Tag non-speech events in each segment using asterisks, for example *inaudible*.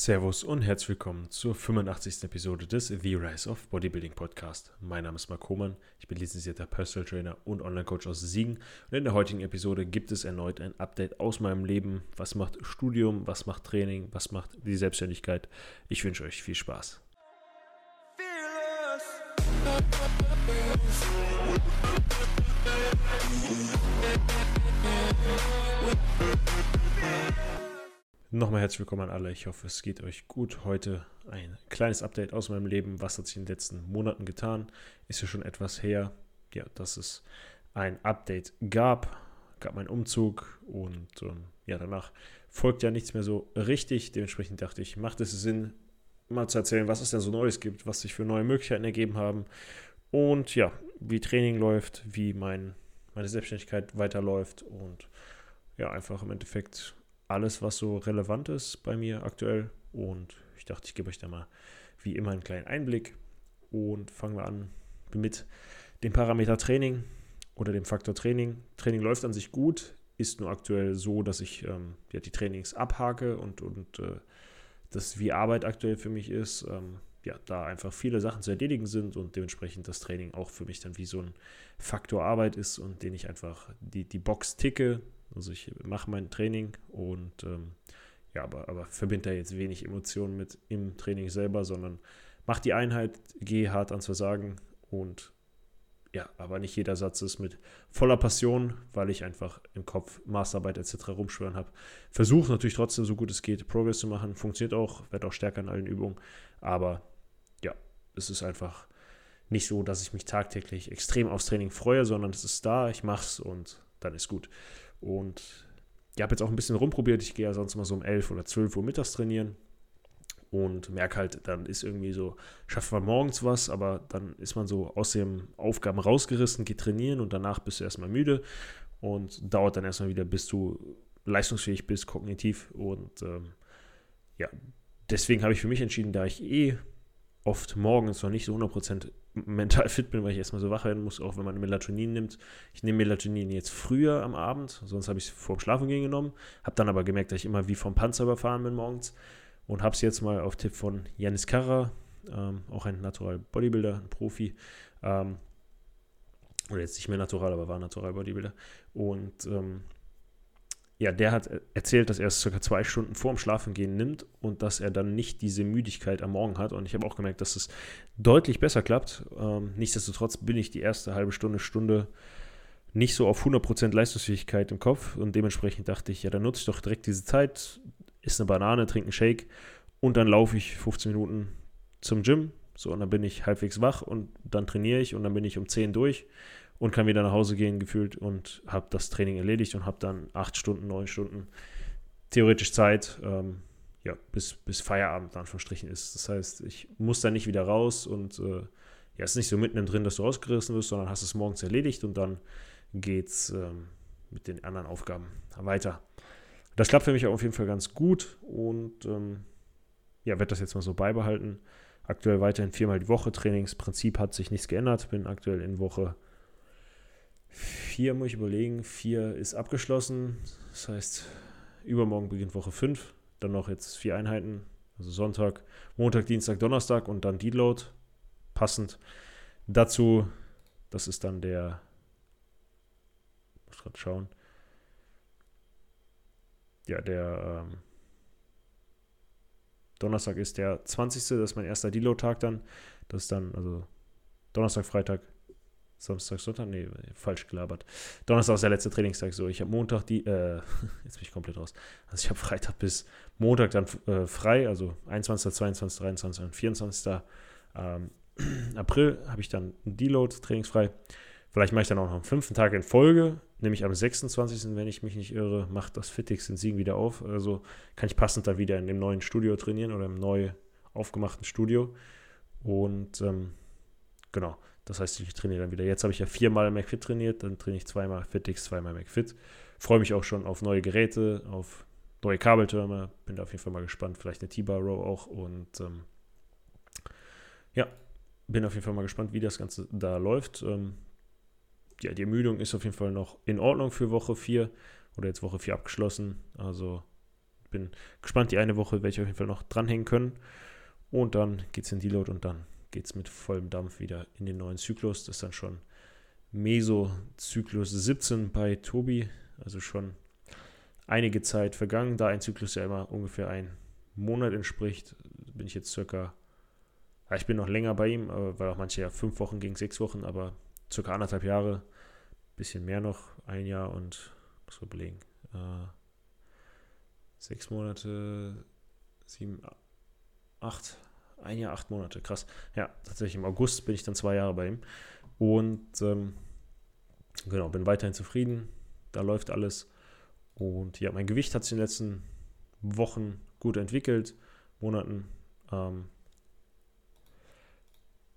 Servus und herzlich willkommen zur 85. Episode des The Rise of Bodybuilding Podcast. Mein Name ist Marc Hohmann, ich bin lizenzierter Personal Trainer und Online-Coach aus Siegen und in der heutigen Episode gibt es erneut ein Update aus meinem Leben. Was macht Studium, was macht Training, was macht die Selbstständigkeit? Ich wünsche euch viel Spaß. Nochmal herzlich willkommen an alle. Ich hoffe, es geht euch gut. Heute ein kleines Update aus meinem Leben. Was hat sich in den letzten Monaten getan? Ist ja schon etwas her, ja, dass es ein Update gab. Gab meinen Umzug und ähm, ja, danach folgt ja nichts mehr so richtig. Dementsprechend dachte ich, macht es Sinn, mal zu erzählen, was es denn so Neues gibt, was sich für neue Möglichkeiten ergeben haben und ja, wie Training läuft, wie mein, meine Selbstständigkeit weiterläuft und ja, einfach im Endeffekt alles, was so relevant ist bei mir aktuell. Und ich dachte, ich gebe euch da mal wie immer einen kleinen Einblick. Und fangen wir an mit dem Parameter Training oder dem Faktor Training. Training läuft an sich gut, ist nur aktuell so, dass ich ähm, ja, die Trainings abhake und, und äh, das wie Arbeit aktuell für mich ist. Ähm, ja, da einfach viele Sachen zu erledigen sind und dementsprechend das Training auch für mich dann wie so ein Faktor Arbeit ist und den ich einfach die, die Box ticke, also ich mache mein Training und ähm, ja, aber, aber verbinde da jetzt wenig Emotionen mit im Training selber, sondern mach die Einheit, gehe hart ans Versagen und ja, aber nicht jeder Satz ist mit voller Passion, weil ich einfach im Kopf Masterarbeit etc. rumschwören habe. Versuche natürlich trotzdem so gut es geht Progress zu machen. Funktioniert auch, werde auch stärker in allen Übungen. Aber ja, es ist einfach nicht so, dass ich mich tagtäglich extrem aufs Training freue, sondern es ist da, ich mache es und dann ist gut. Und ich habe jetzt auch ein bisschen rumprobiert. Ich gehe ja sonst mal so um 11 oder 12 Uhr mittags trainieren und merke halt, dann ist irgendwie so, schafft man morgens was, aber dann ist man so aus den Aufgaben rausgerissen, geht trainieren und danach bist du erstmal müde und dauert dann erstmal wieder, bis du leistungsfähig bist, kognitiv. Und ähm, ja, deswegen habe ich für mich entschieden, da ich eh oft morgens noch nicht so 100% mental fit bin, weil ich erstmal so wach werden muss, auch wenn man Melatonin nimmt. Ich nehme Melatonin jetzt früher am Abend, sonst habe ich es vor dem Schlafengehen genommen, habe dann aber gemerkt, dass ich immer wie vom Panzer überfahren bin morgens und habe es jetzt mal auf Tipp von Janis Karra, ähm, auch ein Natural Bodybuilder, ein Profi, ähm, oder jetzt nicht mehr natural, aber war Natural Bodybuilder und ähm, ja, der hat erzählt, dass er es circa zwei Stunden vorm Schlafengehen nimmt und dass er dann nicht diese Müdigkeit am Morgen hat. Und ich habe auch gemerkt, dass es deutlich besser klappt. Ähm, nichtsdestotrotz bin ich die erste halbe Stunde, Stunde nicht so auf 100% Leistungsfähigkeit im Kopf. Und dementsprechend dachte ich, ja, dann nutze ich doch direkt diese Zeit, isst eine Banane, trinke einen Shake und dann laufe ich 15 Minuten zum Gym. So, und dann bin ich halbwegs wach und dann trainiere ich und dann bin ich um 10 durch und kann wieder nach Hause gehen gefühlt und habe das Training erledigt und habe dann acht Stunden, neun Stunden theoretisch Zeit, ähm, ja, bis, bis Feierabend dann verstrichen ist. Das heißt, ich muss dann nicht wieder raus und äh, ja, es ist nicht so mitten drin, dass du rausgerissen wirst, sondern hast es morgens erledigt und dann geht's ähm, mit den anderen Aufgaben weiter. Das klappt für mich auf jeden Fall ganz gut und ähm, ja, werde das jetzt mal so beibehalten. Aktuell weiterhin viermal die Woche Trainingsprinzip hat sich nichts geändert. Bin aktuell in Woche Vier muss ich überlegen. Vier ist abgeschlossen. Das heißt, übermorgen beginnt Woche 5. Dann noch jetzt vier Einheiten. Also Sonntag, Montag, Dienstag, Donnerstag und dann Deload. Passend dazu, das ist dann der. Muss gerade schauen. Ja, der ähm, Donnerstag ist der 20. Das ist mein erster Deload-Tag dann. Das ist dann, also Donnerstag, Freitag, Samstag, Sonntag? Nee, falsch gelabert. Donnerstag ist der letzte Trainingstag so. Ich habe Montag die, äh, *laughs* jetzt bin ich komplett raus. Also ich habe Freitag bis Montag dann äh, frei, also 21., 22., 23. und 24. Ähm, *clears throat* April habe ich dann ein Deload trainingsfrei. Vielleicht mache ich dann auch noch am fünften Tag in Folge, nämlich am 26., wenn ich mich nicht irre, macht das Fitix in Siegen wieder auf. Also kann ich passend dann wieder in dem neuen Studio trainieren oder im neu aufgemachten Studio. Und ähm, genau, das heißt, ich trainiere dann wieder. Jetzt habe ich ja viermal McFit trainiert, dann trainiere ich zweimal FitX, zweimal McFit. Freue mich auch schon auf neue Geräte, auf neue Kabeltürme. Bin da auf jeden Fall mal gespannt. Vielleicht eine T-Bar Row auch. Und ähm, ja, bin auf jeden Fall mal gespannt, wie das Ganze da läuft. Ähm, ja, die Ermüdung ist auf jeden Fall noch in Ordnung für Woche 4 oder jetzt Woche 4 abgeschlossen. Also bin gespannt. Die eine Woche werde ich auf jeden Fall noch dranhängen können. Und dann geht es in Deload und dann geht es mit vollem Dampf wieder in den neuen Zyklus. Das ist dann schon Meso-Zyklus 17 bei Tobi. Also schon einige Zeit vergangen. Da ein Zyklus ja immer ungefähr ein Monat entspricht, bin ich jetzt circa, ja, ich bin noch länger bei ihm, weil auch manche ja fünf Wochen gegen sechs Wochen, aber circa anderthalb Jahre, bisschen mehr noch, ein Jahr und muss man überlegen. Äh, sechs Monate, sieben, acht, ein Jahr, acht Monate, krass. Ja, tatsächlich im August bin ich dann zwei Jahre bei ihm. Und ähm, genau, bin weiterhin zufrieden. Da läuft alles. Und ja, mein Gewicht hat sich in den letzten Wochen gut entwickelt, Monaten. Ähm,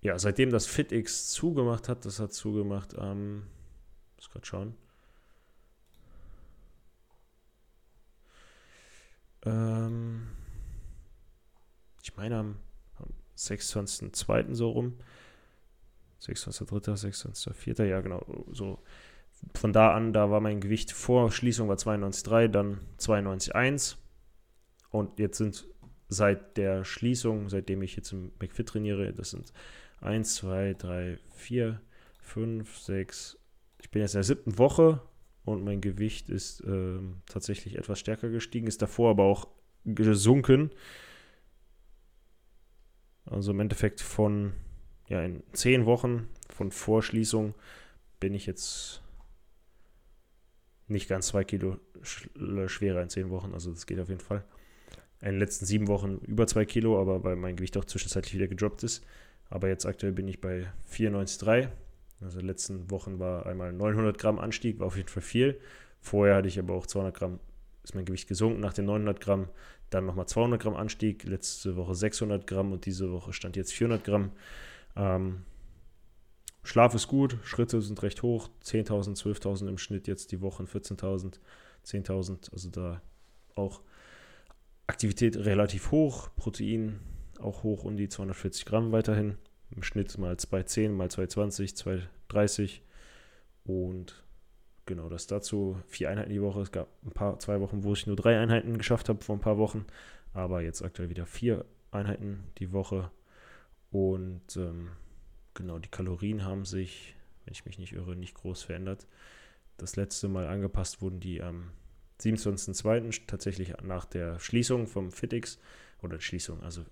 ja, seitdem das FitX zugemacht hat, das hat zugemacht, ähm, muss gerade schauen. Ähm, ich meine am, am 26.02. so rum. 26.03., 26.04., ja genau, so von da an, da war mein Gewicht vor Schließung war 92,3, dann 92,1 und jetzt sind seit der Schließung, seitdem ich jetzt im McFit trainiere, das sind 1, 2, 3, 4, 5, 6, ich bin jetzt in der siebten Woche und mein Gewicht ist äh, tatsächlich etwas stärker gestiegen, ist davor aber auch gesunken. Also im Endeffekt von, ja, in zehn Wochen von Vorschließung bin ich jetzt nicht ganz zwei Kilo schwerer in zehn Wochen. Also das geht auf jeden Fall. In den letzten sieben Wochen über zwei Kilo, aber weil mein Gewicht auch zwischenzeitlich wieder gedroppt ist. Aber jetzt aktuell bin ich bei 94,3. Also in den letzten Wochen war einmal 900 Gramm Anstieg, war auf jeden Fall viel. Vorher hatte ich aber auch 200 Gramm, ist mein Gewicht gesunken nach den 900 Gramm. Dann nochmal 200 Gramm Anstieg, letzte Woche 600 Gramm und diese Woche stand jetzt 400 Gramm. Ähm, Schlaf ist gut, Schritte sind recht hoch, 10.000, 12.000 im Schnitt jetzt die Wochen, 14.000, 10.000, also da auch Aktivität relativ hoch, Protein auch hoch um die 240 Gramm weiterhin, im Schnitt mal 210, mal 220, 230 und genau das dazu, vier Einheiten die Woche, es gab ein paar, zwei Wochen, wo ich nur drei Einheiten geschafft habe vor ein paar Wochen, aber jetzt aktuell wieder vier Einheiten die Woche und ähm, genau, die Kalorien haben sich, wenn ich mich nicht irre, nicht groß verändert. Das letzte Mal angepasst wurden die am 27.02. tatsächlich nach der Schließung vom FitX oder Schließung, also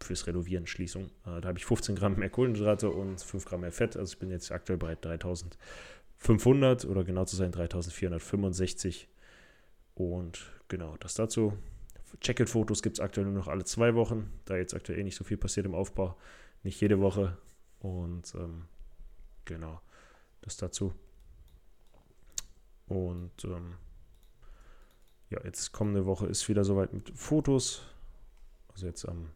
fürs Renovieren Schließung. Äh, da habe ich 15 Gramm mehr Kohlenhydrate und 5 Gramm mehr Fett. Also ich bin jetzt aktuell bei 3500 oder genau zu sein 3465. Und genau, das dazu. Check-it-Fotos gibt es aktuell nur noch alle zwei Wochen, da jetzt aktuell eh nicht so viel passiert im Aufbau. Nicht jede Woche. Und ähm, genau, das dazu. Und ähm, ja, jetzt kommende Woche ist wieder soweit mit Fotos. Also jetzt am,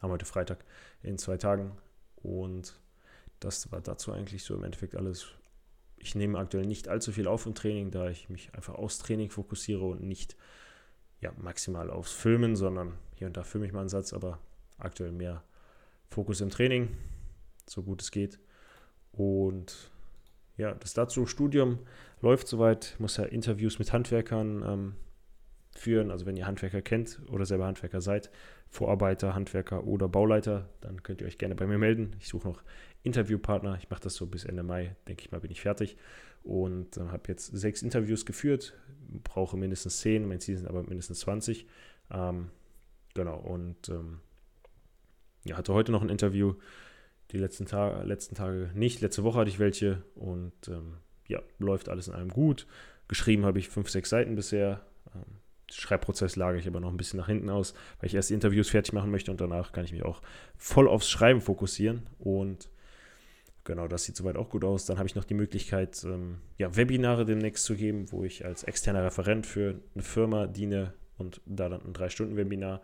am heute Freitag in zwei Tagen. Und das war dazu eigentlich so im Endeffekt alles. Ich nehme aktuell nicht allzu viel auf im Training, da ich mich einfach aufs Training fokussiere und nicht ja, maximal aufs Filmen, sondern hier und da filme ich mal einen Satz, aber aktuell mehr Fokus im Training so gut es geht. Und ja, das dazu Studium läuft soweit. Muss ja Interviews mit Handwerkern ähm, führen. Also wenn ihr Handwerker kennt oder selber Handwerker seid, Vorarbeiter, Handwerker oder Bauleiter, dann könnt ihr euch gerne bei mir melden. Ich suche noch Interviewpartner. Ich mache das so bis Ende Mai, denke ich mal, bin ich fertig. Und äh, habe jetzt sechs Interviews geführt, brauche mindestens zehn, mein Ziel sind aber mindestens 20. Ähm, genau, und ähm, ja, hatte heute noch ein Interview die letzten, Ta letzten Tage nicht. Letzte Woche hatte ich welche und ähm, ja, läuft alles in allem gut. Geschrieben habe ich fünf, sechs Seiten bisher. Ähm, Schreibprozess lage ich aber noch ein bisschen nach hinten aus, weil ich erst die Interviews fertig machen möchte und danach kann ich mich auch voll aufs Schreiben fokussieren. Und genau, das sieht soweit auch gut aus. Dann habe ich noch die Möglichkeit, ähm, ja, Webinare demnächst zu geben, wo ich als externer Referent für eine Firma diene und da dann ein Drei-Stunden-Webinar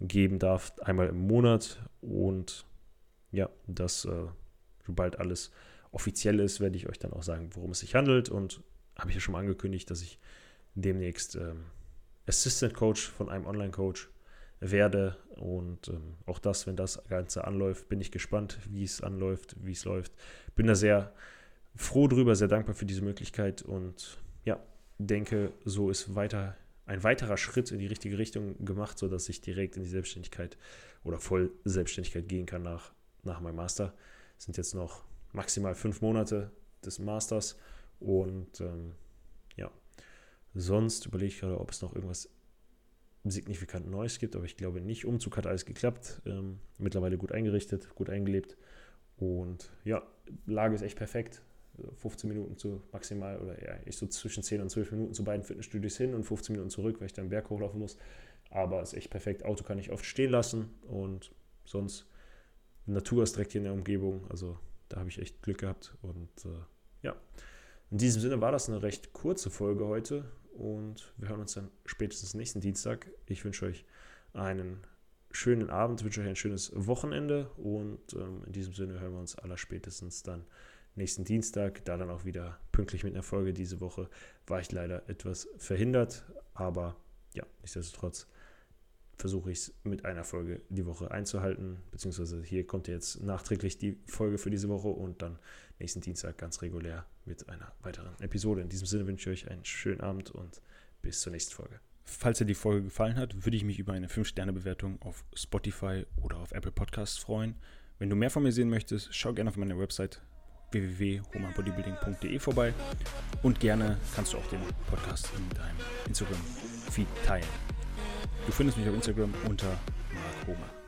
geben darf, einmal im Monat. Und ja, das, äh, sobald alles offiziell ist, werde ich euch dann auch sagen, worum es sich handelt. Und habe ich ja schon mal angekündigt, dass ich demnächst ähm, Assistant Coach von einem Online-Coach werde. Und ähm, auch das, wenn das Ganze anläuft, bin ich gespannt, wie es anläuft, wie es läuft. Bin da sehr froh drüber, sehr dankbar für diese Möglichkeit und ja, denke, so ist weiter ein weiterer Schritt in die richtige Richtung gemacht, sodass ich direkt in die Selbstständigkeit oder voll Selbstständigkeit gehen kann nach, nach meinem Master. Es sind jetzt noch maximal fünf Monate des Masters und ähm, sonst überlege ich gerade, ob es noch irgendwas signifikant Neues gibt, aber ich glaube nicht. Umzug hat alles geklappt, ähm, mittlerweile gut eingerichtet, gut eingelebt und ja, Lage ist echt perfekt. 15 Minuten zu maximal oder ja, ich so zwischen 10 und 12 Minuten zu beiden Fitnessstudios hin und 15 Minuten zurück, weil ich dann Berg hochlaufen muss. Aber ist echt perfekt. Auto kann ich oft stehen lassen und sonst Natur ist direkt hier in der Umgebung. Also da habe ich echt Glück gehabt. Und äh, ja, in diesem Sinne war das eine recht kurze Folge heute und wir hören uns dann spätestens nächsten Dienstag. Ich wünsche euch einen schönen Abend, wünsche euch ein schönes Wochenende und ähm, in diesem Sinne hören wir uns aller spätestens dann nächsten Dienstag, da dann auch wieder pünktlich mit einer Folge diese Woche, war ich leider etwas verhindert, aber ja, nichtsdestotrotz versuche ich es mit einer Folge die Woche einzuhalten, beziehungsweise hier kommt jetzt nachträglich die Folge für diese Woche und dann nächsten Dienstag ganz regulär mit einer weiteren Episode. In diesem Sinne wünsche ich euch einen schönen Abend und bis zur nächsten Folge. Falls dir die Folge gefallen hat, würde ich mich über eine 5-Sterne-Bewertung auf Spotify oder auf Apple Podcasts freuen. Wenn du mehr von mir sehen möchtest, schau gerne auf meine Website www.humanbodybuilding.de vorbei und gerne kannst du auch den Podcast in deinem Instagram-Feed teilen. Du findest mich auf Instagram unter Mark Homer.